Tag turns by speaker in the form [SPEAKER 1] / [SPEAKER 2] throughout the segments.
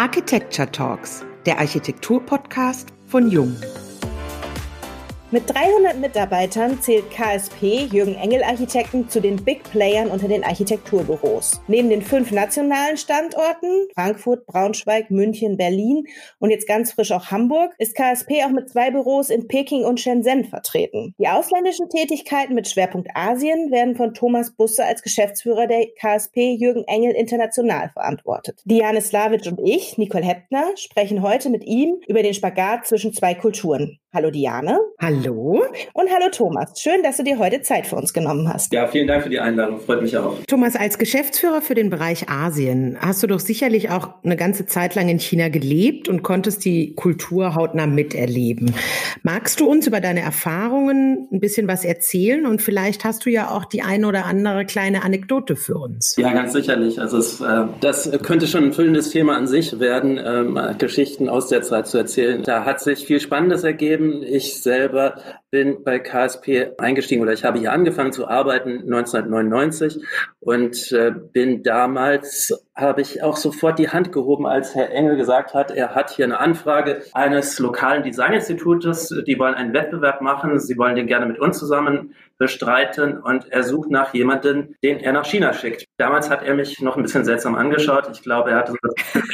[SPEAKER 1] Architecture Talks, der Architektur-Podcast von Jung.
[SPEAKER 2] Mit 300 Mitarbeitern zählt KSP Jürgen Engel Architekten zu den Big Playern unter den Architekturbüros. Neben den fünf nationalen Standorten Frankfurt, Braunschweig, München, Berlin und jetzt ganz frisch auch Hamburg ist KSP auch mit zwei Büros in Peking und Shenzhen vertreten. Die ausländischen Tätigkeiten mit Schwerpunkt Asien werden von Thomas Busse als Geschäftsführer der KSP Jürgen Engel International verantwortet. Diane Slavic und ich, Nicole Heppner, sprechen heute mit ihm über den Spagat zwischen zwei Kulturen. Hallo Diane.
[SPEAKER 1] Hallo.
[SPEAKER 2] Und hallo Thomas. Schön, dass du dir heute Zeit für uns genommen hast.
[SPEAKER 3] Ja, vielen Dank für die Einladung. Freut mich auch.
[SPEAKER 1] Thomas, als Geschäftsführer für den Bereich Asien hast du doch sicherlich auch eine ganze Zeit lang in China gelebt und konntest die Kultur hautnah miterleben. Magst du uns über deine Erfahrungen ein bisschen was erzählen? Und vielleicht hast du ja auch die eine oder andere kleine Anekdote für uns.
[SPEAKER 3] Ja, ganz sicherlich. Also es, äh, das könnte schon ein füllendes Thema an sich werden, ähm, Geschichten aus der Zeit zu erzählen. Da hat sich viel Spannendes ergeben ich selber bin bei KSP eingestiegen oder ich habe hier angefangen zu arbeiten 1999 und äh, bin damals, habe ich auch sofort die Hand gehoben, als Herr Engel gesagt hat, er hat hier eine Anfrage eines lokalen Designinstitutes, die wollen einen Wettbewerb machen, sie wollen den gerne mit uns zusammen bestreiten und er sucht nach jemandem, den er nach China schickt. Damals hat er mich noch ein bisschen seltsam angeschaut. Ich glaube, er hatte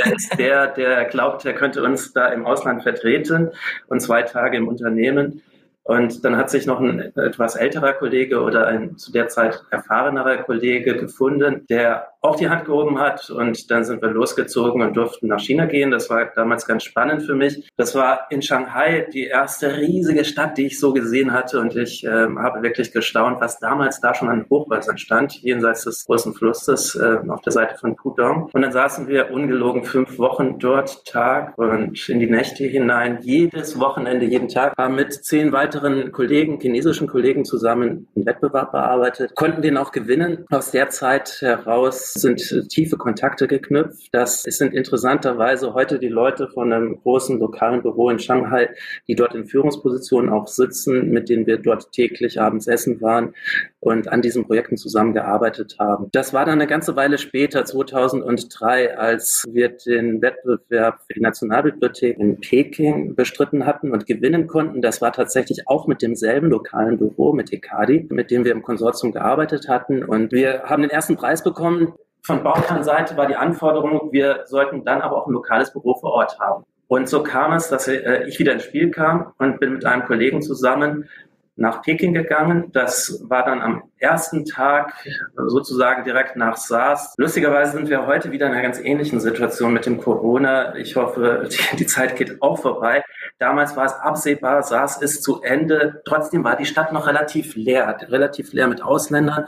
[SPEAKER 3] er ist der, der glaubt, er könnte uns da im Ausland vertreten und zwei Tage im Unternehmen. Und dann hat sich noch ein etwas älterer Kollege oder ein zu der Zeit erfahrenerer Kollege gefunden, der auch die Hand gehoben hat. Und dann sind wir losgezogen und durften nach China gehen. Das war damals ganz spannend für mich. Das war in Shanghai die erste riesige Stadt, die ich so gesehen hatte. Und ich äh, habe wirklich gestaunt, was damals da schon an Hochhäusern stand, jenseits des großen Flusses äh, auf der Seite von Pudong. Und dann saßen wir ungelogen fünf Wochen dort, Tag und in die Nächte hinein, jedes Wochenende, jeden Tag, haben mit zehn weiteren Kollegen, chinesischen Kollegen zusammen einen Wettbewerb bearbeitet, konnten den auch gewinnen. Aus der Zeit heraus sind tiefe Kontakte geknüpft. Das sind interessanterweise heute die Leute von einem großen lokalen Büro in Shanghai, die dort in Führungspositionen auch sitzen, mit denen wir dort täglich abends essen waren und an diesen Projekten zusammengearbeitet haben. Das war dann eine ganze Weile später, 2003, als wir den Wettbewerb für die Nationalbibliothek in Peking bestritten hatten und gewinnen konnten. Das war tatsächlich auch mit demselben lokalen Büro, mit ECADI, mit dem wir im Konsortium gearbeitet hatten. Und wir haben den ersten Preis bekommen. Von Bauherrenseite war die Anforderung, wir sollten dann aber auch ein lokales Büro vor Ort haben. Und so kam es, dass ich wieder ins Spiel kam und bin mit einem Kollegen zusammen nach Peking gegangen. Das war dann am ersten Tag sozusagen direkt nach SARS. Lustigerweise sind wir heute wieder in einer ganz ähnlichen Situation mit dem Corona. Ich hoffe, die, die Zeit geht auch vorbei. Damals war es absehbar, SARS ist zu Ende. Trotzdem war die Stadt noch relativ leer, relativ leer mit Ausländern.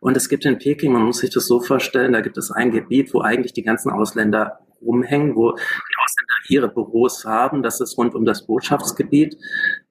[SPEAKER 3] Und es gibt in Peking, man muss sich das so vorstellen, da gibt es ein Gebiet, wo eigentlich die ganzen Ausländer rumhängen, wo die Ausländer ihre Büros haben. Das ist rund um das Botschaftsgebiet.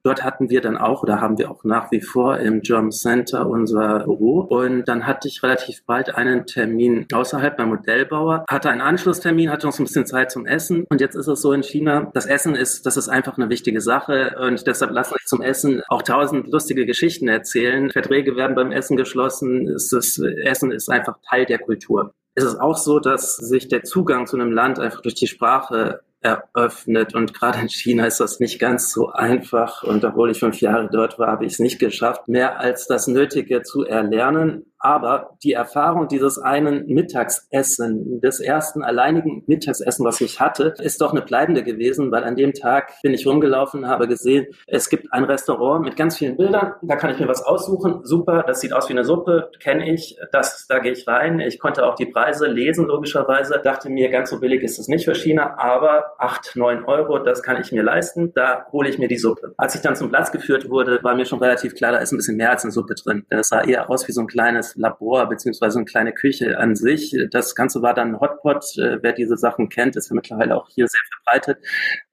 [SPEAKER 3] Dort hatten wir dann auch oder haben wir auch nach wie vor im German Center unser Büro. Und dann hatte ich relativ bald einen Termin außerhalb beim Modellbauer, hatte einen Anschlusstermin, hatte noch so ein bisschen Zeit zum Essen. Und jetzt ist es so in China, das Essen ist, das ist einfach eine wichtige Sache. Und deshalb lasse ich zum Essen auch tausend lustige Geschichten erzählen. Verträge werden beim Essen geschlossen. Es ist, Essen ist einfach Teil der Kultur. Es ist auch so, dass sich der Zugang zu einem Land einfach durch die Sprache eröffnet. Und gerade in China ist das nicht ganz so einfach. Und obwohl ich fünf Jahre dort war, habe ich es nicht geschafft, mehr als das Nötige zu erlernen. Aber die Erfahrung dieses einen Mittagsessen, des ersten alleinigen Mittagsessen, was ich hatte, ist doch eine bleibende gewesen, weil an dem Tag bin ich rumgelaufen, habe gesehen, es gibt ein Restaurant mit ganz vielen Bildern. Da kann ich mir was aussuchen. Super, das sieht aus wie eine Suppe, kenne ich. Das, da gehe ich rein. Ich konnte auch die Preise lesen, logischerweise. Dachte mir, ganz so billig ist es nicht für China, aber acht, neun Euro, das kann ich mir leisten. Da hole ich mir die Suppe. Als ich dann zum Platz geführt wurde, war mir schon relativ klar, da ist ein bisschen mehr als eine Suppe drin. Das sah eher aus wie so ein kleines Labor beziehungsweise eine kleine Küche an sich. Das Ganze war dann ein Hotpot. Äh, wer diese Sachen kennt, ist ja mittlerweile auch hier sehr verbreitet.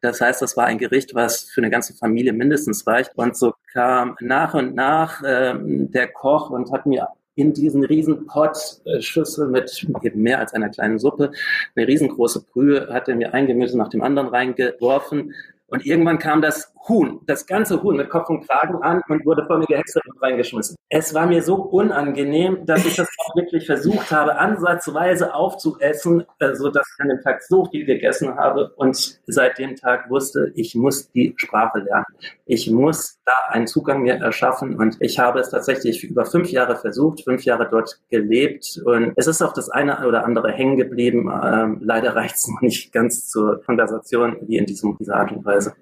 [SPEAKER 3] Das heißt, das war ein Gericht, was für eine ganze Familie mindestens reicht. Und so kam nach und nach ähm, der Koch und hat mir in diesen riesen Pot äh, Schüssel mit eben mehr als einer kleinen Suppe, eine riesengroße Brühe hat er mir ein Gemüse nach dem anderen reingeworfen und irgendwann kam das Huhn, das ganze Huhn mit Kopf und Kragen an und wurde vor mir gehäckselt und reingeschmissen. Es war mir so unangenehm, dass ich das auch wirklich versucht habe, ansatzweise aufzuessen, äh, so dass ich an dem Tag so viel gegessen habe und seit dem Tag wusste, ich muss die Sprache lernen. Ich muss da einen Zugang mir erschaffen und ich habe es tatsächlich über fünf Jahre versucht, fünf Jahre dort gelebt und es ist auch das eine oder andere hängen geblieben. Ähm, leider reicht es noch nicht ganz zur Konversation wie in diesem, dieser Art und Weise.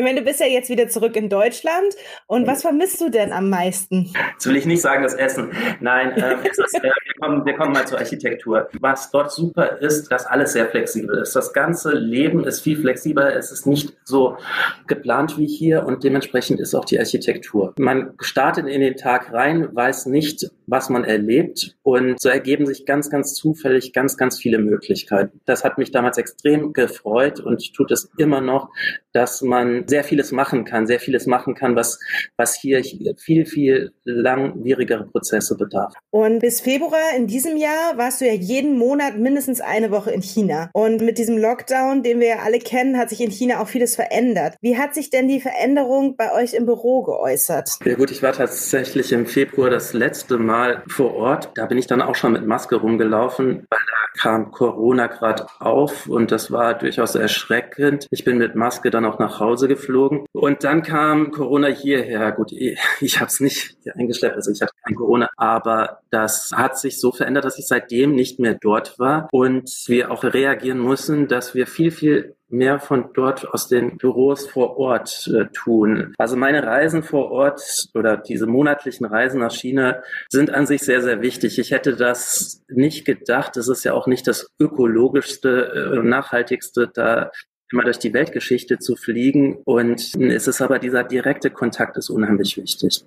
[SPEAKER 2] Ich meine, du bist ja jetzt wieder zurück in Deutschland. Und was vermisst du denn am meisten?
[SPEAKER 3] Jetzt will ich nicht sagen, das Essen. Nein, äh, ist, äh, wir, kommen, wir kommen mal zur Architektur. Was dort super ist, dass alles sehr flexibel ist. Das ganze Leben ist viel flexibler. Es ist nicht so geplant wie hier und dementsprechend ist auch die Architektur. Man startet in den Tag rein, weiß nicht, was man erlebt und so ergeben sich ganz, ganz zufällig ganz, ganz viele Möglichkeiten. Das hat mich damals extrem gefreut und tut es immer noch, dass man sehr vieles machen kann, sehr vieles machen kann, was, was hier viel, viel langwierigere Prozesse bedarf.
[SPEAKER 2] Und bis Februar in diesem Jahr warst du ja jeden Monat mindestens eine Woche in China. Und mit diesem Lockdown, den wir ja alle kennen, hat sich in China auch vieles verändert. Wie hat sich denn die Veränderung bei euch im Büro geäußert?
[SPEAKER 3] Ja gut, ich war tatsächlich im Februar das letzte Mal vor Ort. Da bin ich dann auch schon mit Maske rumgelaufen, weil da kam Corona gerade auf und das war durchaus erschreckend. Ich bin mit Maske dann auch nach Hause geflogen. Und dann kam Corona hierher. Gut, ich habe es nicht eingeschleppt, also ich hatte kein Corona, aber das hat sich so verändert, dass ich seitdem nicht mehr dort war und wir auch reagieren mussten, dass wir viel, viel mehr von dort aus den Büros vor Ort äh, tun. Also meine Reisen vor Ort oder diese monatlichen Reisen nach China sind an sich sehr, sehr wichtig. Ich hätte das nicht gedacht. Es ist ja auch nicht das ökologischste, äh, nachhaltigste, da immer durch die Weltgeschichte zu fliegen. Und es ist aber dieser direkte Kontakt ist unheimlich wichtig.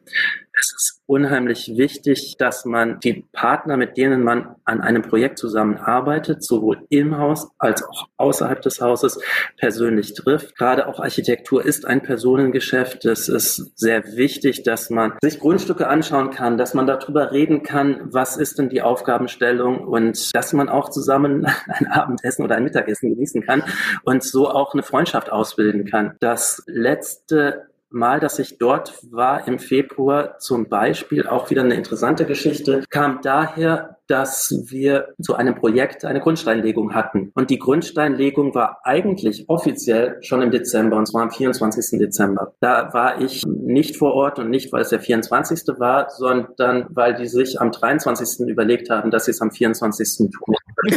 [SPEAKER 3] Es ist unheimlich wichtig, dass man die Partner, mit denen man an einem Projekt zusammenarbeitet, sowohl im Haus als auch außerhalb des Hauses persönlich trifft. Gerade auch Architektur ist ein Personengeschäft. Es ist sehr wichtig, dass man sich Grundstücke anschauen kann, dass man darüber reden kann, was ist denn die Aufgabenstellung und dass man auch zusammen ein Abendessen oder ein Mittagessen genießen kann und so auch eine Freundschaft ausbilden kann. Das letzte Mal, dass ich dort war im Februar zum Beispiel, auch wieder eine interessante Geschichte, kam daher, dass wir zu einem Projekt eine Grundsteinlegung hatten. Und die Grundsteinlegung war eigentlich offiziell schon im Dezember, und zwar am 24. Dezember. Da war ich nicht vor Ort und nicht, weil es der 24. war, sondern weil die sich am 23. überlegt haben, dass sie es am 24. tun.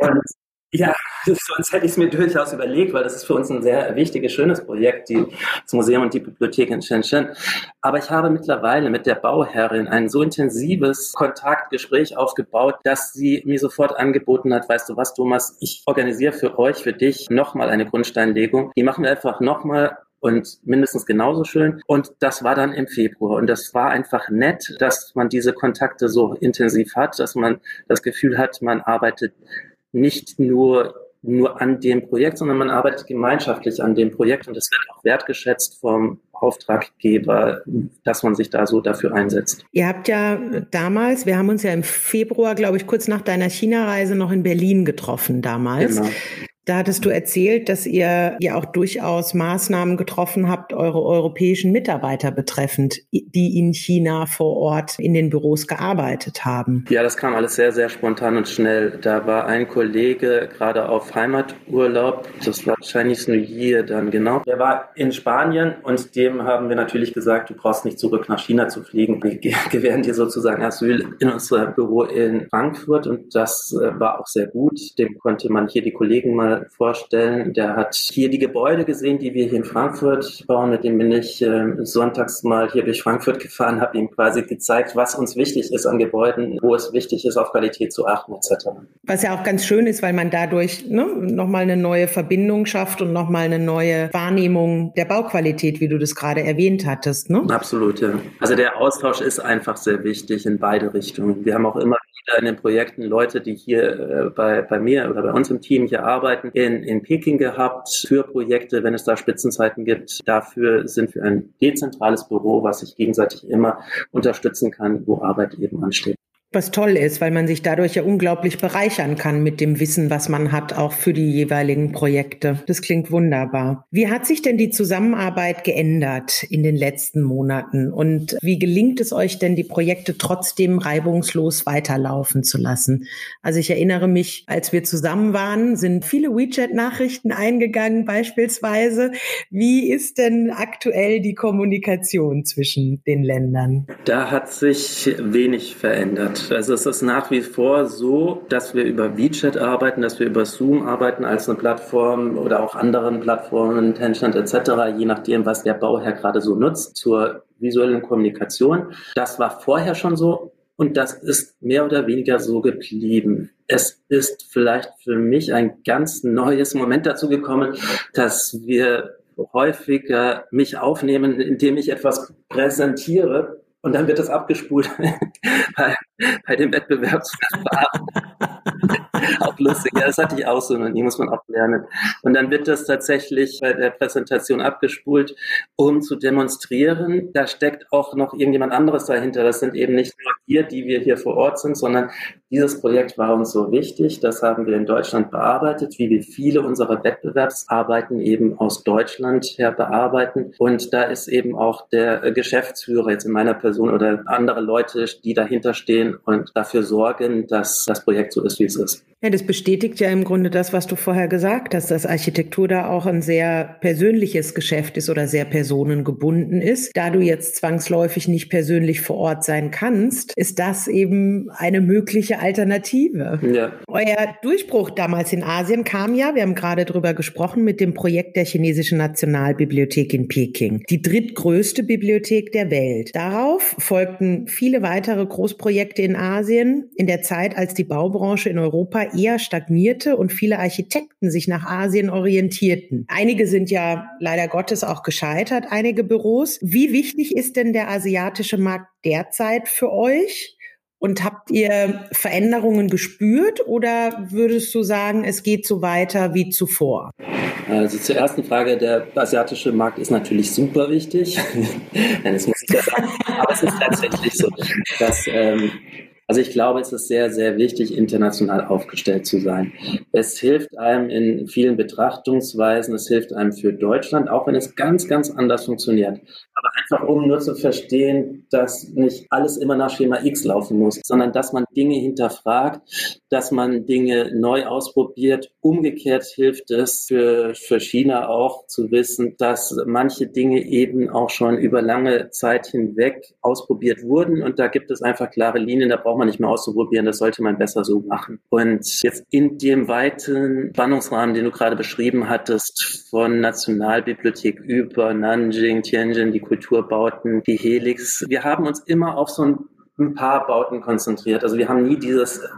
[SPEAKER 3] und ja, sonst hätte ich es mir durchaus überlegt, weil das ist für uns ein sehr wichtiges, schönes Projekt, die, das Museum und die Bibliothek in Shenzhen. Aber ich habe mittlerweile mit der Bauherrin ein so intensives Kontaktgespräch aufgebaut, dass sie mir sofort angeboten hat, weißt du was, Thomas, ich organisiere für euch, für dich nochmal eine Grundsteinlegung. Die machen wir einfach nochmal und mindestens genauso schön. Und das war dann im Februar. Und das war einfach nett, dass man diese Kontakte so intensiv hat, dass man das Gefühl hat, man arbeitet nicht nur nur an dem Projekt, sondern man arbeitet gemeinschaftlich an dem Projekt und es wird auch wertgeschätzt vom Auftraggeber, dass man sich da so dafür einsetzt.
[SPEAKER 1] Ihr habt ja damals, wir haben uns ja im Februar, glaube ich, kurz nach deiner China-Reise noch in Berlin getroffen damals. Genau. Da hattest du erzählt, dass ihr ja auch durchaus Maßnahmen getroffen habt, eure europäischen Mitarbeiter betreffend, die in China vor Ort in den Büros gearbeitet haben.
[SPEAKER 3] Ja, das kam alles sehr, sehr spontan und schnell. Da war ein Kollege gerade auf Heimaturlaub, das war Chinese New Year dann genau. Der war in Spanien und dem haben wir natürlich gesagt, du brauchst nicht zurück nach China zu fliegen. Wir gewähren dir sozusagen Asyl in unser Büro in Frankfurt und das äh, war auch sehr gut. Dem konnte man hier die Kollegen mal vorstellen. Der hat hier die Gebäude gesehen, die wir hier in Frankfurt bauen. Mit dem bin ich äh, sonntags mal hier durch Frankfurt gefahren, habe ihm quasi gezeigt, was uns wichtig ist an Gebäuden, wo es wichtig ist, auf Qualität zu achten etc.
[SPEAKER 1] Was ja auch ganz schön ist, weil man dadurch ne, nochmal eine neue Verbindung schafft und nochmal eine neue Wahrnehmung der Bauqualität, wie du das gerade erwähnt hattest. Ne?
[SPEAKER 3] Absolut, ja. Also der Austausch ist einfach sehr wichtig in beide Richtungen. Wir haben auch immer wieder in den Projekten Leute, die hier äh, bei, bei mir oder bei uns im Team hier arbeiten, in, in Peking gehabt für Projekte, wenn es da Spitzenzeiten gibt. Dafür sind wir ein dezentrales Büro, was sich gegenseitig immer unterstützen kann, wo Arbeit eben ansteht.
[SPEAKER 1] Was toll ist, weil man sich dadurch ja unglaublich bereichern kann mit dem Wissen, was man hat, auch für die jeweiligen Projekte. Das klingt wunderbar. Wie hat sich denn die Zusammenarbeit geändert in den letzten Monaten? Und wie gelingt es euch denn, die Projekte trotzdem reibungslos weiterlaufen zu lassen? Also ich erinnere mich, als wir zusammen waren, sind viele WeChat-Nachrichten eingegangen beispielsweise. Wie ist denn aktuell die Kommunikation zwischen den Ländern?
[SPEAKER 3] Da hat sich wenig verändert. Also es ist nach wie vor so, dass wir über WeChat arbeiten, dass wir über Zoom arbeiten als eine Plattform oder auch anderen Plattformen, Tencent etc., je nachdem, was der Bauherr gerade so nutzt zur visuellen Kommunikation. Das war vorher schon so und das ist mehr oder weniger so geblieben. Es ist vielleicht für mich ein ganz neues Moment dazu gekommen, dass wir häufiger mich aufnehmen, indem ich etwas präsentiere und dann wird das abgespult bei, bei dem Wettbewerbsverfahren. auch lustig, ja, das hatte ich auch so und die muss man auch lernen. Und dann wird das tatsächlich bei der Präsentation abgespult, um zu demonstrieren, da steckt auch noch irgendjemand anderes dahinter. Das sind eben nicht nur wir, die wir hier vor Ort sind, sondern dieses Projekt war uns so wichtig, das haben wir in Deutschland bearbeitet, wie wir viele unserer Wettbewerbsarbeiten eben aus Deutschland her bearbeiten. Und da ist eben auch der Geschäftsführer jetzt in meiner Person oder andere Leute, die dahinter stehen und dafür sorgen, dass das Projekt so ist, wie es ist.
[SPEAKER 1] Ja, das bestätigt ja im Grunde das, was du vorher gesagt hast, dass Architektur da auch ein sehr persönliches Geschäft ist oder sehr personengebunden ist. Da du jetzt zwangsläufig nicht persönlich vor Ort sein kannst, ist das eben eine mögliche Alternative. Ja. Euer Durchbruch damals in Asien kam ja, wir haben gerade drüber gesprochen, mit dem Projekt der chinesischen Nationalbibliothek in Peking. Die drittgrößte Bibliothek der Welt. Darauf folgten viele weitere Großprojekte in Asien in der Zeit, als die Baubranche in Europa eher stagnierte und viele Architekten sich nach Asien orientierten. Einige sind ja leider Gottes auch gescheitert, einige Büros. Wie wichtig ist denn der asiatische Markt derzeit für euch? Und habt ihr Veränderungen gespürt oder würdest du sagen, es geht so weiter wie zuvor?
[SPEAKER 3] Also zur ersten Frage, der asiatische Markt ist natürlich super wichtig. das muss ich ja sagen. Aber es ist tatsächlich so, dass ähm, also ich glaube, es ist sehr, sehr wichtig, international aufgestellt zu sein. Es hilft einem in vielen Betrachtungsweisen, es hilft einem für Deutschland, auch wenn es ganz, ganz anders funktioniert. Aber einfach um nur zu verstehen, dass nicht alles immer nach Schema X laufen muss, sondern dass man Dinge hinterfragt, dass man Dinge neu ausprobiert. Umgekehrt hilft es für, für China auch zu wissen, dass manche Dinge eben auch schon über lange Zeit hinweg ausprobiert wurden und da gibt es einfach klare Linien, da braucht man nicht mehr auszuprobieren, das sollte man besser so machen. Und jetzt in dem weiten Spannungsrahmen, den du gerade beschrieben hattest, von Nationalbibliothek über Nanjing, Tianjin, die Kulturbauten, die Helix, wir haben uns immer auf so ein ein paar Bauten konzentriert. Also wir haben nie dieses äh,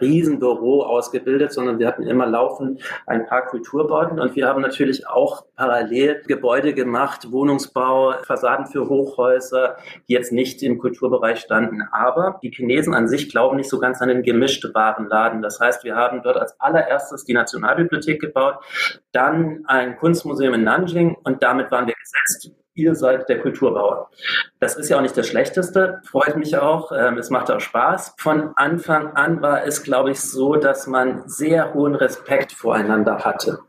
[SPEAKER 3] Riesenbüro ausgebildet, sondern wir hatten immer laufend ein paar Kulturbauten und wir haben natürlich auch parallel Gebäude gemacht, Wohnungsbau, Fassaden für Hochhäuser, die jetzt nicht im Kulturbereich standen. Aber die Chinesen an sich glauben nicht so ganz an den gemischten Warenladen. Das heißt, wir haben dort als allererstes die Nationalbibliothek gebaut, dann ein Kunstmuseum in Nanjing und damit waren wir gesetzt ihr seid der Kulturbauer. Das ist ja auch nicht das Schlechteste, freut mich auch, ähm, es macht auch Spaß. Von Anfang an war es, glaube ich, so, dass man sehr hohen Respekt voreinander hatte,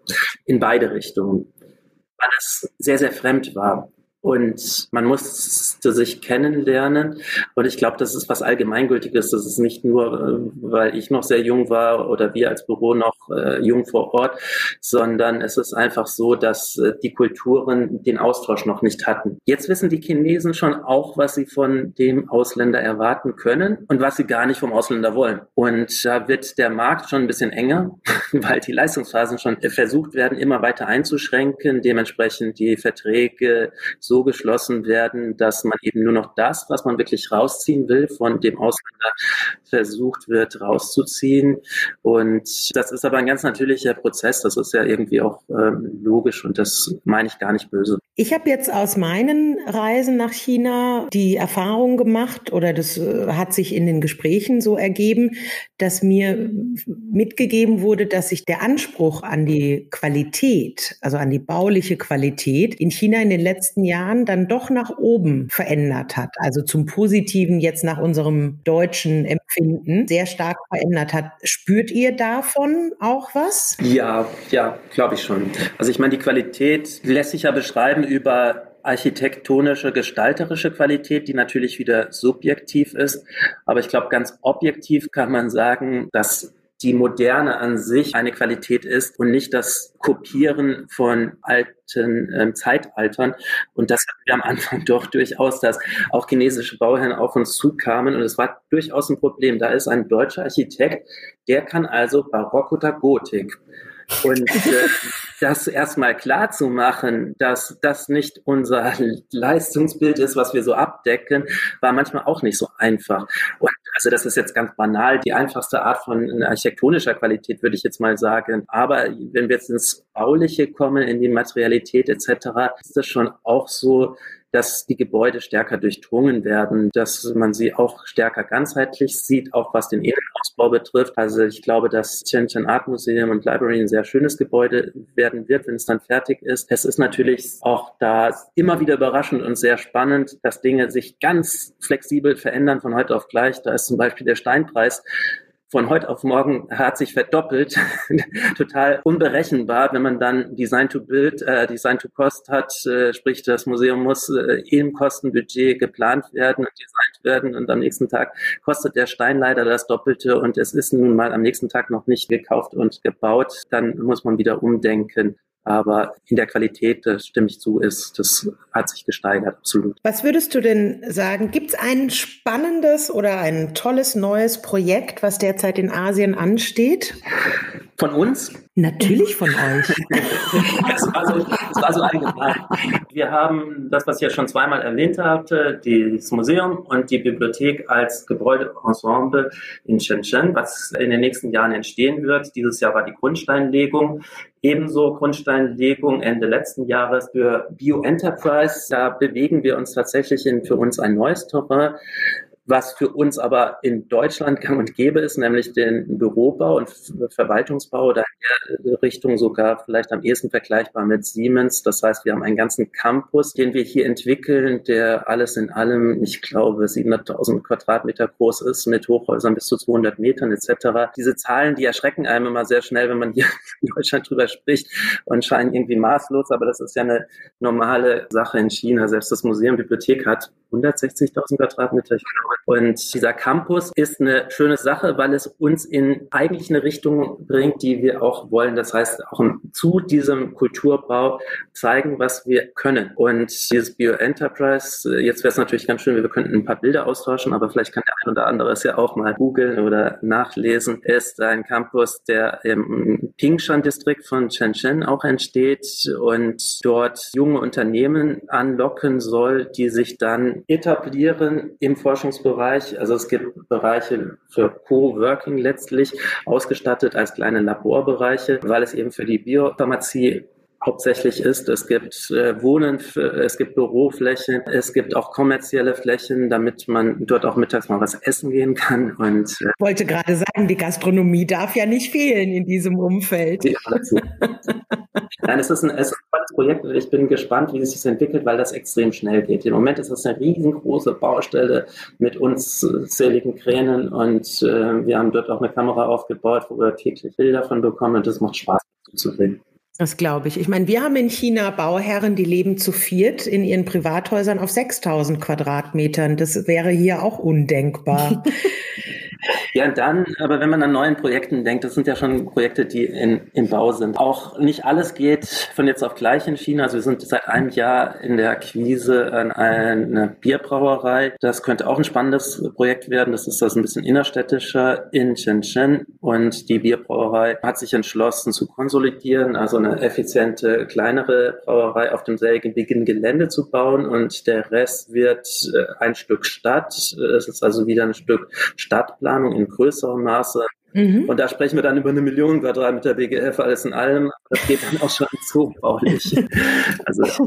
[SPEAKER 3] in beide Richtungen, weil es sehr, sehr fremd war. Und man musste sich kennenlernen. Und ich glaube, das ist was Allgemeingültiges. Das ist nicht nur, äh, weil ich noch sehr jung war oder wir als Büro noch äh, jung vor Ort, sondern es ist einfach so, dass äh, die Kulturen den Austausch noch nicht hatten. Jetzt wissen die Chinesen schon auch, was sie von dem Ausländer erwarten können und was sie gar nicht vom Ausländer wollen. Und da wird der Markt schon ein bisschen enger, weil die Leistungsphasen schon versucht werden, immer weiter einzuschränken. Dementsprechend die Verträge geschlossen werden, dass man eben nur noch das, was man wirklich rausziehen will, von dem Ausländer versucht wird rauszuziehen. Und das ist aber ein ganz natürlicher Prozess. Das ist ja irgendwie auch ähm, logisch und das meine ich gar nicht böse.
[SPEAKER 1] Ich habe jetzt aus meinen Reisen nach China die Erfahrung gemacht oder das äh, hat sich in den Gesprächen so ergeben, dass mir mitgegeben wurde, dass sich der Anspruch an die Qualität, also an die bauliche Qualität in China in den letzten Jahren Jahren dann doch nach oben verändert hat, also zum Positiven jetzt nach unserem deutschen Empfinden sehr stark verändert hat. Spürt ihr davon auch was?
[SPEAKER 3] Ja, ja, glaube ich schon. Also ich meine, die Qualität lässt sich ja beschreiben über architektonische, gestalterische Qualität, die natürlich wieder subjektiv ist. Aber ich glaube, ganz objektiv kann man sagen, dass die Moderne an sich eine Qualität ist und nicht das Kopieren von alten ähm, Zeitaltern. Und das hatten wir am Anfang doch durchaus, dass auch chinesische Bauherren auf uns zukamen und es war durchaus ein Problem. Da ist ein deutscher Architekt, der kann also Barock oder Gotik. Und äh, das erstmal klar zu machen, dass das nicht unser Leistungsbild ist, was wir so abdecken, war manchmal auch nicht so einfach. Und also das ist jetzt ganz banal die einfachste Art von architektonischer Qualität, würde ich jetzt mal sagen. Aber wenn wir jetzt ins Bauliche kommen, in die Materialität etc., ist das schon auch so, dass die Gebäude stärker durchdrungen werden, dass man sie auch stärker ganzheitlich sieht, auch was den Innenausbau betrifft. Also ich glaube, dass Shenzhen Art Museum und Library ein sehr schönes Gebäude werden wird, wenn es dann fertig ist. Es ist natürlich auch da immer wieder überraschend und sehr spannend, dass Dinge sich ganz flexibel verändern von heute auf gleich. Da ist zum Beispiel der Steinpreis von heute auf morgen hat sich verdoppelt. Total unberechenbar, wenn man dann Design to Build, äh, Design to Cost hat, äh, sprich das Museum muss äh, im Kostenbudget geplant werden und designt werden und am nächsten Tag kostet der Stein leider das Doppelte und es ist nun mal am nächsten Tag noch nicht gekauft und gebaut, dann muss man wieder umdenken. Aber in der Qualität, das stimme ich zu, ist, das hat sich gesteigert, absolut.
[SPEAKER 1] Was würdest du denn sagen? Gibt es ein spannendes oder ein tolles neues Projekt, was derzeit in Asien ansteht?
[SPEAKER 3] Von uns?
[SPEAKER 1] Natürlich von euch.
[SPEAKER 3] das, war so, das war so allgemein. Wir haben das, was ich ja schon zweimal erwähnt hatte, das Museum und die Bibliothek als Gebäudeensemble in Shenzhen, was in den nächsten Jahren entstehen wird. Dieses Jahr war die Grundsteinlegung. Ebenso Grundsteinlegung Ende letzten Jahres für Bio Enterprise. Da bewegen wir uns tatsächlich in für uns ein neues Terrain was für uns aber in Deutschland gang und gäbe ist, nämlich den Bürobau und Verwaltungsbau oder in der Richtung sogar vielleicht am ehesten vergleichbar mit Siemens. Das heißt, wir haben einen ganzen Campus, den wir hier entwickeln, der alles in allem, ich glaube, 700.000 Quadratmeter groß ist, mit Hochhäusern bis zu 200 Metern etc. Diese Zahlen, die erschrecken einem immer sehr schnell, wenn man hier in Deutschland drüber spricht und scheinen irgendwie maßlos, aber das ist ja eine normale Sache in China. Selbst das Museum Bibliothek hat 160.000 Quadratmeter, ich glaube, und dieser Campus ist eine schöne Sache, weil es uns in eigentlich eine Richtung bringt, die wir auch wollen. Das heißt, auch zu diesem Kulturbau zeigen, was wir können. Und dieses Bio Enterprise, jetzt wäre es natürlich ganz schön, wir könnten ein paar Bilder austauschen, aber vielleicht kann der ein oder andere es ja auch mal googeln oder nachlesen, ist ein Campus, der im Pingshan-Distrikt von Shenzhen auch entsteht und dort junge Unternehmen anlocken soll, die sich dann etablieren im Forschungsbereich Bereich. Also es gibt Bereiche für Co-Working letztlich ausgestattet als kleine Laborbereiche, weil es eben für die Biopharmazie hauptsächlich ist. Es gibt äh, Wohnen, es gibt Büroflächen, es gibt auch kommerzielle Flächen, damit man dort auch mittags mal was essen gehen kann. Und
[SPEAKER 1] äh, ich wollte gerade sagen, die Gastronomie darf ja nicht fehlen in diesem Umfeld.
[SPEAKER 3] Nein, es ist, ein, es ist ein tolles Projekt und ich bin gespannt, wie es sich entwickelt, weil das extrem schnell geht. Im Moment ist es eine riesengroße Baustelle mit unzähligen Kränen und äh, wir haben dort auch eine Kamera aufgebaut, wo wir täglich Bilder von bekommen und das macht Spaß zu sehen.
[SPEAKER 1] Das glaube ich. Ich meine, wir haben in China Bauherren, die leben zu viert in ihren Privathäusern auf 6000 Quadratmetern. Das wäre hier auch undenkbar.
[SPEAKER 3] Ja, dann, aber wenn man an neuen Projekten denkt, das sind ja schon Projekte, die in, im Bau sind. Auch nicht alles geht von jetzt auf gleich in China. Also wir sind seit einem Jahr in der Akquise an einer Bierbrauerei. Das könnte auch ein spannendes Projekt werden. Das ist das ein bisschen innerstädtischer in Shenzhen. Und die Bierbrauerei hat sich entschlossen zu konsolidieren, also eine effiziente, kleinere Brauerei auf demselben Gelände zu bauen. Und der Rest wird äh, ein Stück Stadt. Es ist also wieder ein Stück Stadtplan Planung in größerem Maße. Mhm. Und da sprechen wir dann über eine Million Quadratmeter BGF, alles in allem. Das geht dann auch schon zu baulich. Also das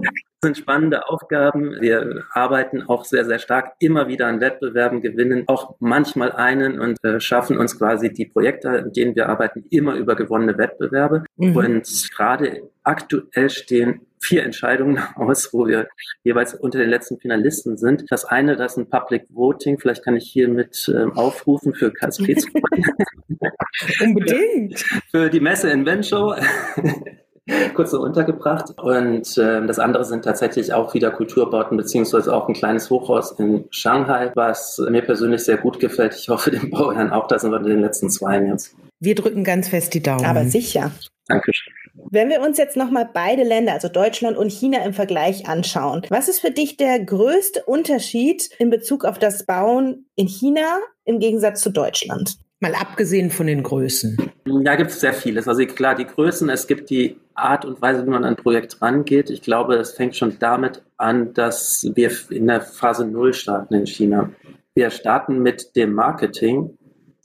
[SPEAKER 3] sind spannende Aufgaben. Wir arbeiten auch sehr, sehr stark immer wieder an Wettbewerben, gewinnen auch manchmal einen und äh, schaffen uns quasi die Projekte, in denen wir arbeiten, immer über gewonnene Wettbewerbe. Mhm. Und gerade aktuell stehen vier Entscheidungen aus, wo wir jeweils unter den letzten Finalisten sind. Das eine, das ist ein Public Voting. Vielleicht kann ich hiermit ähm, aufrufen für KSP zu
[SPEAKER 1] Unbedingt.
[SPEAKER 3] für die Messe in Wenzhou. kurz so untergebracht. Und äh, das andere sind tatsächlich auch wieder Kulturbauten, beziehungsweise auch ein kleines Hochhaus in Shanghai, was mir persönlich sehr gut gefällt. Ich hoffe, dem Bauherrn auch. Da sind wir in den letzten zwei jetzt.
[SPEAKER 1] Wir drücken ganz fest die Daumen.
[SPEAKER 2] Aber sicher.
[SPEAKER 3] Dankeschön.
[SPEAKER 2] Wenn wir uns jetzt nochmal beide Länder, also Deutschland und China im Vergleich anschauen, was ist für dich der größte Unterschied in Bezug auf das Bauen in China im Gegensatz zu Deutschland?
[SPEAKER 1] Mal abgesehen von den Größen.
[SPEAKER 3] Da gibt es sehr vieles. Also klar, die Größen, es gibt die Art und Weise, wie man an ein Projekt rangeht. Ich glaube, es fängt schon damit an, dass wir in der Phase Null starten in China. Wir starten mit dem Marketing,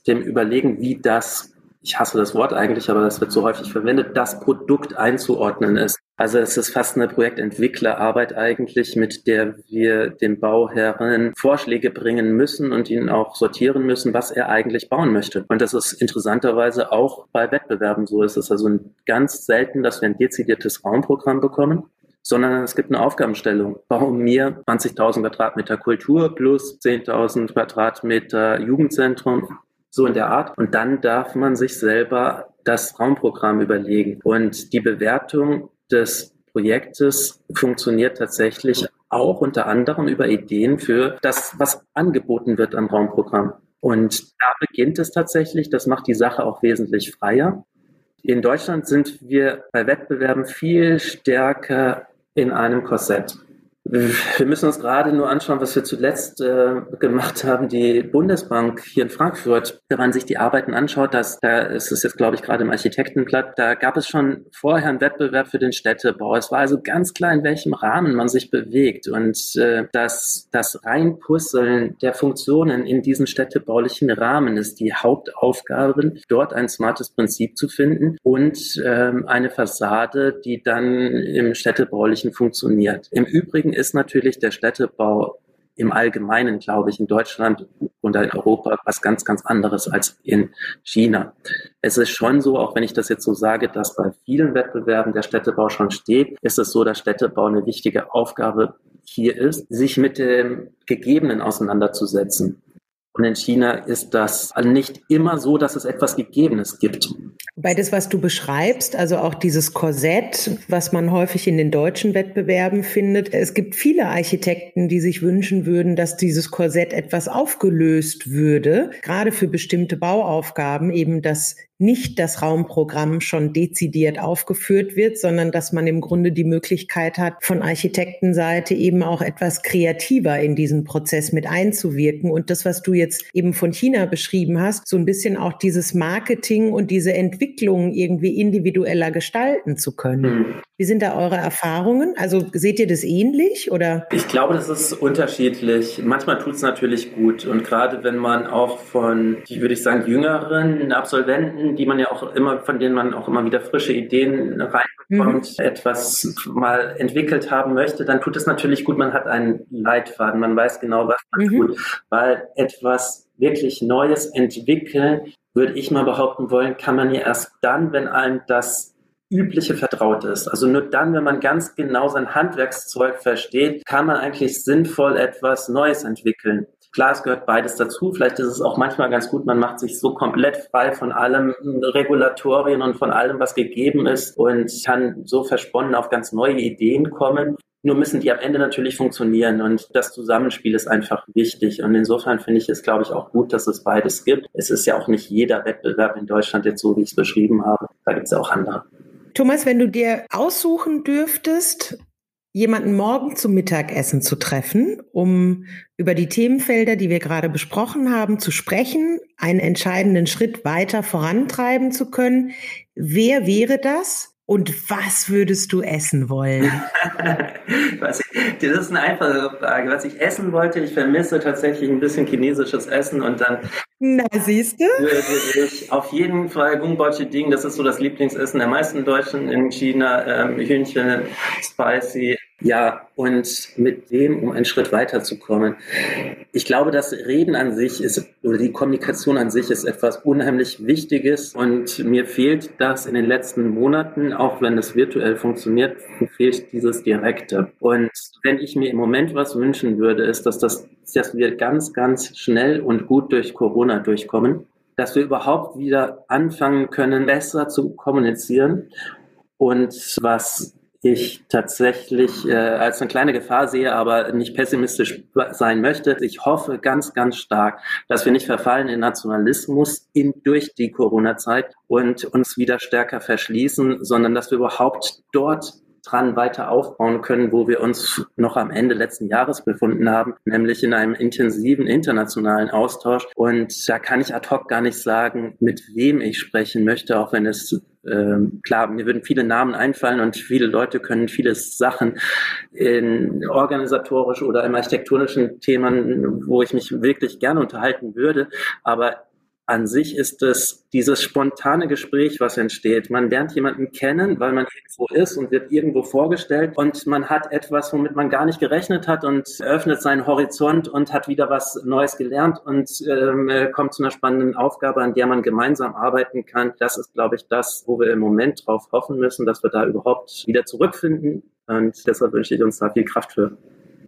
[SPEAKER 3] dem Überlegen, wie das ich hasse das Wort eigentlich, aber das wird so häufig verwendet, das Produkt einzuordnen ist. Also es ist fast eine Projektentwicklerarbeit eigentlich, mit der wir dem Bauherren Vorschläge bringen müssen und ihn auch sortieren müssen, was er eigentlich bauen möchte. Und das ist interessanterweise auch bei Wettbewerben so. Es ist also ganz selten, dass wir ein dezidiertes Raumprogramm bekommen, sondern es gibt eine Aufgabenstellung. Bau mir 20.000 Quadratmeter Kultur plus 10.000 Quadratmeter Jugendzentrum so in der Art. Und dann darf man sich selber das Raumprogramm überlegen. Und die Bewertung des Projektes funktioniert tatsächlich auch unter anderem über Ideen für das, was angeboten wird am Raumprogramm. Und da beginnt es tatsächlich, das macht die Sache auch wesentlich freier. In Deutschland sind wir bei Wettbewerben viel stärker in einem Korsett. Wir müssen uns gerade nur anschauen, was wir zuletzt äh, gemacht haben. Die Bundesbank hier in Frankfurt, wenn man sich die Arbeiten anschaut, dass, da ist es jetzt, glaube ich, gerade im Architektenblatt, da gab es schon vorher einen Wettbewerb für den Städtebau. Es war also ganz klar, in welchem Rahmen man sich bewegt. Und äh, das, das Reinpuzzeln der Funktionen in diesen städtebaulichen Rahmen ist die Hauptaufgabe, dort ein smartes Prinzip zu finden und ähm, eine Fassade, die dann im städtebaulichen funktioniert. Im Übrigen ist natürlich der Städtebau im Allgemeinen, glaube ich, in Deutschland und in Europa was ganz, ganz anderes als in China. Es ist schon so, auch wenn ich das jetzt so sage, dass bei vielen Wettbewerben der Städtebau schon steht, ist es so, dass Städtebau eine wichtige Aufgabe hier ist, sich mit dem Gegebenen auseinanderzusetzen. Und in China ist das nicht immer so, dass es etwas Gegebenes gibt.
[SPEAKER 1] Bei das, was du beschreibst, also auch dieses Korsett, was man häufig in den deutschen Wettbewerben findet. Es gibt viele Architekten, die sich wünschen würden, dass dieses Korsett etwas aufgelöst würde, gerade für bestimmte Bauaufgaben, eben dass nicht das Raumprogramm schon dezidiert aufgeführt wird, sondern dass man im Grunde die Möglichkeit hat, von Architektenseite eben auch etwas kreativer in diesen Prozess mit einzuwirken. Und das, was du jetzt eben von China beschrieben hast, so ein bisschen auch dieses Marketing und diese Entwicklung irgendwie individueller gestalten zu können. Mhm. Wie sind da eure Erfahrungen? Also seht ihr das ähnlich oder?
[SPEAKER 3] Ich glaube, das ist unterschiedlich. Manchmal tut es natürlich gut. Und gerade wenn man auch von, ich würde ich sagen, jüngeren Absolventen die man ja auch immer, von denen man auch immer wieder frische Ideen reinbekommt, mhm. etwas mal entwickelt haben möchte, dann tut es natürlich gut, man hat einen Leitfaden, man weiß genau, was man mhm. tut, weil etwas wirklich Neues entwickeln, würde ich mal behaupten wollen, kann man ja erst dann, wenn einem das übliche vertraut ist. Also nur dann, wenn man ganz genau sein Handwerkszeug versteht, kann man eigentlich sinnvoll etwas Neues entwickeln. Klar, es gehört beides dazu. Vielleicht ist es auch manchmal ganz gut, man macht sich so komplett frei von allem Regulatorien und von allem, was gegeben ist und kann so versponnen auf ganz neue Ideen kommen. Nur müssen die am Ende natürlich funktionieren und das Zusammenspiel ist einfach wichtig. Und insofern finde ich es, glaube ich, auch gut, dass es beides gibt. Es ist ja auch nicht jeder Wettbewerb in Deutschland jetzt so, wie ich es beschrieben habe. Da gibt es ja auch andere.
[SPEAKER 1] Thomas, wenn du dir aussuchen dürftest, jemanden morgen zum Mittagessen zu treffen, um über die Themenfelder, die wir gerade besprochen haben, zu sprechen, einen entscheidenden Schritt weiter vorantreiben zu können. Wer wäre das? Und was würdest du essen wollen?
[SPEAKER 3] Das ist eine einfache Frage. Was ich essen wollte, ich vermisse tatsächlich ein bisschen chinesisches Essen und dann
[SPEAKER 1] Na, siehst du?
[SPEAKER 3] würde ich auf jeden Fall Gungboche Ding, das ist so das Lieblingsessen der meisten Deutschen in China, ähm, Hühnchen, spicy, ja, und mit dem, um einen Schritt weiterzukommen. Ich glaube, das Reden an sich ist, oder die Kommunikation an sich ist etwas unheimlich Wichtiges und mir fehlt das in den letzten Monaten, auch wenn es virtuell funktioniert, fehlt dieses Direkte. Und wenn ich mir im Moment was wünschen würde, ist, dass das, dass wir ganz, ganz schnell und gut durch Corona durchkommen, dass wir überhaupt wieder anfangen können, besser zu kommunizieren und was ich tatsächlich äh, als eine kleine Gefahr sehe, aber nicht pessimistisch sein möchte. Ich hoffe ganz, ganz stark, dass wir nicht verfallen in Nationalismus in, durch die Corona-Zeit und uns wieder stärker verschließen, sondern dass wir überhaupt dort dran weiter aufbauen können, wo wir uns noch am Ende letzten Jahres befunden haben, nämlich in einem intensiven internationalen Austausch. Und da kann ich ad hoc gar nicht sagen, mit wem ich sprechen möchte, auch wenn es ähm, klar, mir würden viele Namen einfallen und viele Leute können viele Sachen in organisatorisch oder im architektonischen Themen, wo ich mich wirklich gerne unterhalten würde. Aber an sich ist es dieses spontane Gespräch, was entsteht. Man lernt jemanden kennen, weil man irgendwo ist und wird irgendwo vorgestellt und man hat etwas, womit man gar nicht gerechnet hat und öffnet seinen Horizont und hat wieder was Neues gelernt und ähm, kommt zu einer spannenden Aufgabe, an der man gemeinsam arbeiten kann. Das ist, glaube ich, das, wo wir im Moment drauf hoffen müssen, dass wir da überhaupt wieder zurückfinden. Und deshalb wünsche ich uns da viel Kraft für.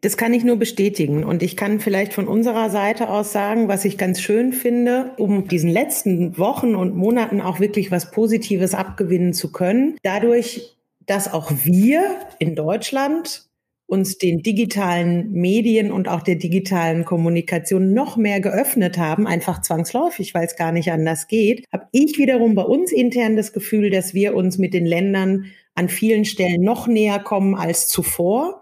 [SPEAKER 1] Das kann ich nur bestätigen. Und ich kann vielleicht von unserer Seite aus sagen, was ich ganz schön finde, um diesen letzten Wochen und Monaten auch wirklich was Positives abgewinnen zu können. Dadurch, dass auch wir in Deutschland uns den digitalen Medien und auch der digitalen Kommunikation noch mehr geöffnet haben, einfach zwangsläufig, weil es gar nicht anders geht, habe ich wiederum bei uns intern das Gefühl, dass wir uns mit den Ländern an vielen Stellen noch näher kommen als zuvor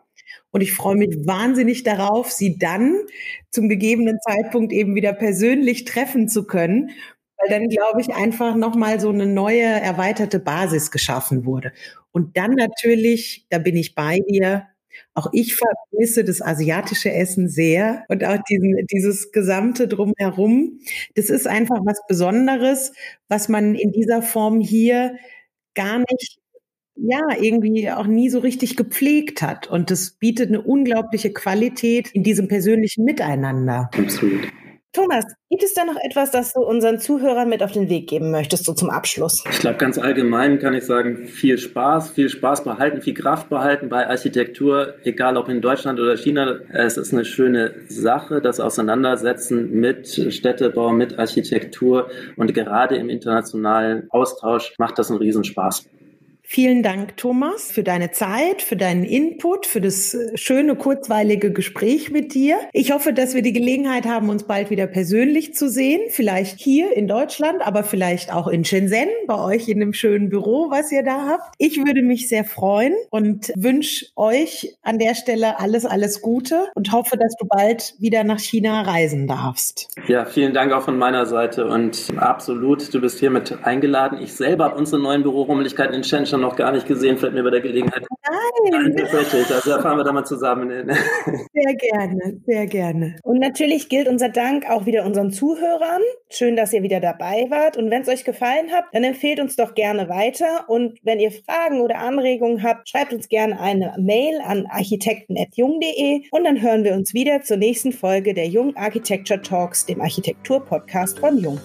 [SPEAKER 1] und ich freue mich wahnsinnig darauf, sie dann zum gegebenen Zeitpunkt eben wieder persönlich treffen zu können, weil dann, glaube ich, einfach nochmal so eine neue, erweiterte Basis geschaffen wurde. Und dann natürlich, da bin ich bei dir, auch ich vermisse das asiatische Essen sehr und auch diesen, dieses gesamte Drumherum. Das ist einfach was Besonderes, was man in dieser Form hier gar nicht ja, irgendwie auch nie so richtig gepflegt hat. Und das bietet eine unglaubliche Qualität in diesem persönlichen Miteinander.
[SPEAKER 3] Absolut.
[SPEAKER 2] Thomas, gibt es da noch etwas, das du unseren Zuhörern mit auf den Weg geben möchtest, so zum Abschluss?
[SPEAKER 3] Ich glaube, ganz allgemein kann ich sagen, viel Spaß, viel Spaß behalten, viel Kraft behalten bei Architektur, egal ob in Deutschland oder China. Es ist eine schöne Sache, das Auseinandersetzen mit Städtebau, mit Architektur und gerade im internationalen Austausch macht das einen Riesenspaß.
[SPEAKER 1] Vielen Dank, Thomas, für deine Zeit, für deinen Input, für das äh, schöne, kurzweilige Gespräch mit dir. Ich hoffe, dass wir die Gelegenheit haben, uns bald wieder persönlich zu sehen. Vielleicht hier in Deutschland, aber vielleicht auch in Shenzhen, bei euch in dem schönen Büro, was ihr da habt. Ich würde mich sehr freuen und wünsche euch an der Stelle alles, alles Gute und hoffe, dass du bald wieder nach China reisen darfst.
[SPEAKER 3] Ja, vielen Dank auch von meiner Seite und absolut, du bist hiermit eingeladen. Ich selber habe unsere neuen Büroräumlichkeiten in Shenzhen noch gar nicht gesehen, fällt mir bei der Gelegenheit.
[SPEAKER 1] Nein!
[SPEAKER 3] Tatsächlich, also da fahren wir da mal zusammen hin.
[SPEAKER 1] Sehr gerne, sehr gerne.
[SPEAKER 2] Und natürlich gilt unser Dank auch wieder unseren Zuhörern. Schön, dass ihr wieder dabei wart. Und wenn es euch gefallen hat, dann empfehlt uns doch gerne weiter. Und wenn ihr Fragen oder Anregungen habt, schreibt uns gerne eine Mail an architekten.jung.de und dann hören wir uns wieder zur nächsten Folge der Jung Architecture Talks, dem Architektur-Podcast von Jung.